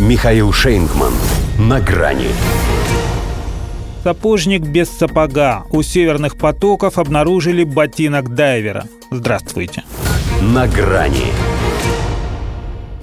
Михаил Шейнгман. На грани. Сапожник без сапога. У северных потоков обнаружили ботинок дайвера. Здравствуйте. На грани.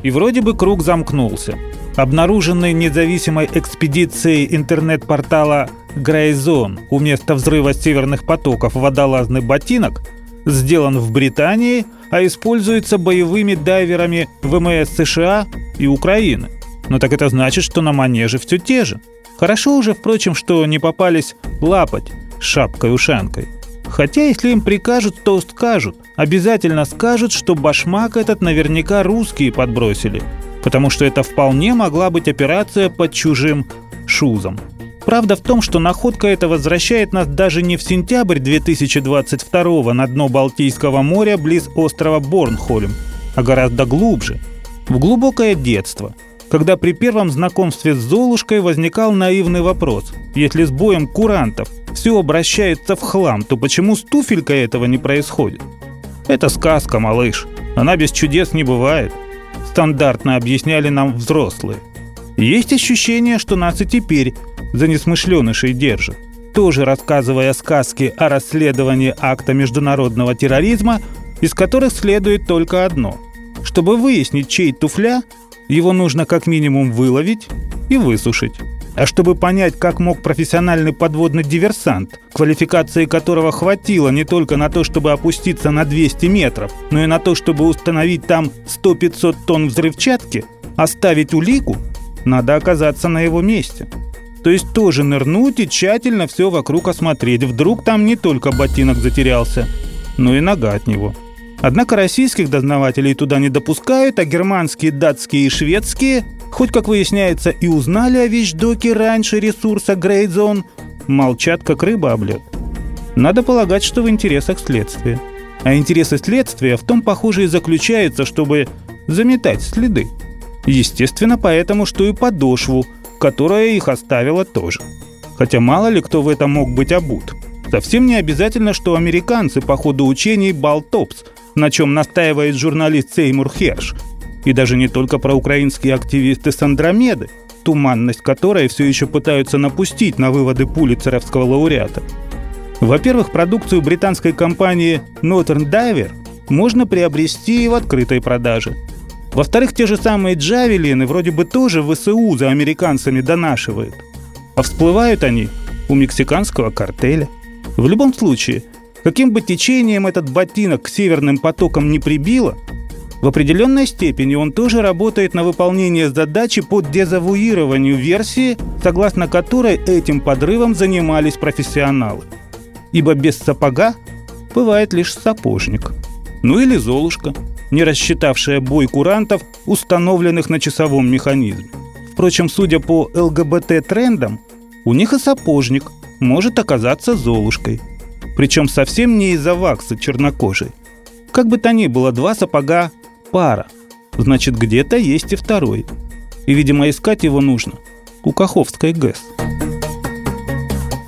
И вроде бы круг замкнулся. Обнаруженный независимой экспедицией интернет-портала Grayzone у места взрыва северных потоков водолазный ботинок сделан в Британии, а используется боевыми дайверами ВМС США и Украины. Но так это значит, что на манеже все те же. Хорошо уже, впрочем, что не попались лапать шапкой-ушанкой. Хотя, если им прикажут, то скажут. Обязательно скажут, что башмак этот наверняка русские подбросили. Потому что это вполне могла быть операция под чужим шузом. Правда в том, что находка эта возвращает нас даже не в сентябрь 2022 на дно Балтийского моря близ острова Борнхольм, а гораздо глубже, в глубокое детство, когда при первом знакомстве с Золушкой возникал наивный вопрос. Если с боем курантов все обращается в хлам, то почему с туфелькой этого не происходит? Это сказка, малыш. Она без чудес не бывает. Стандартно объясняли нам взрослые. Есть ощущение, что нас и теперь за несмышленышей держат. Тоже рассказывая сказки о расследовании акта международного терроризма, из которых следует только одно. Чтобы выяснить, чей туфля, его нужно как минимум выловить и высушить. А чтобы понять, как мог профессиональный подводный диверсант, квалификации которого хватило не только на то, чтобы опуститься на 200 метров, но и на то, чтобы установить там 100-500 тонн взрывчатки, оставить улику, надо оказаться на его месте. То есть тоже нырнуть и тщательно все вокруг осмотреть. Вдруг там не только ботинок затерялся, но и нога от него. Однако российских дознавателей туда не допускают, а германские, датские и шведские, хоть как выясняется и узнали о вещдоке раньше ресурса Грейдзон, молчат как рыба об лед. Надо полагать, что в интересах следствия. А интересы следствия в том, похоже, и заключаются, чтобы заметать следы. Естественно, поэтому, что и подошву – которая их оставила тоже. Хотя мало ли кто в этом мог быть обут. Совсем не обязательно, что американцы по ходу учений Балтопс, на чем настаивает журналист Сеймур Херш. И даже не только про украинские активисты с Андромеды, туманность которой все еще пытаются напустить на выводы пулицеровского лауреата. Во-первых, продукцию британской компании Northern Diver можно приобрести и в открытой продаже – во-вторых, те же самые джавелины вроде бы тоже ВСУ за американцами донашивают. А всплывают они у мексиканского картеля. В любом случае, каким бы течением этот ботинок к северным потокам не прибило, в определенной степени он тоже работает на выполнение задачи по дезавуированию версии, согласно которой этим подрывом занимались профессионалы. Ибо без сапога бывает лишь сапожник. Ну или золушка – не рассчитавшая бой курантов, установленных на часовом механизме. Впрочем, судя по ЛГБТ-трендам, у них и сапожник может оказаться Золушкой. Причем совсем не из-за вакса чернокожей. Как бы то ни было, два сапога – пара. Значит, где-то есть и второй. И, видимо, искать его нужно у Каховской ГЭС.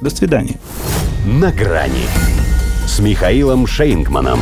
До свидания. На грани с Михаилом Шейнгманом.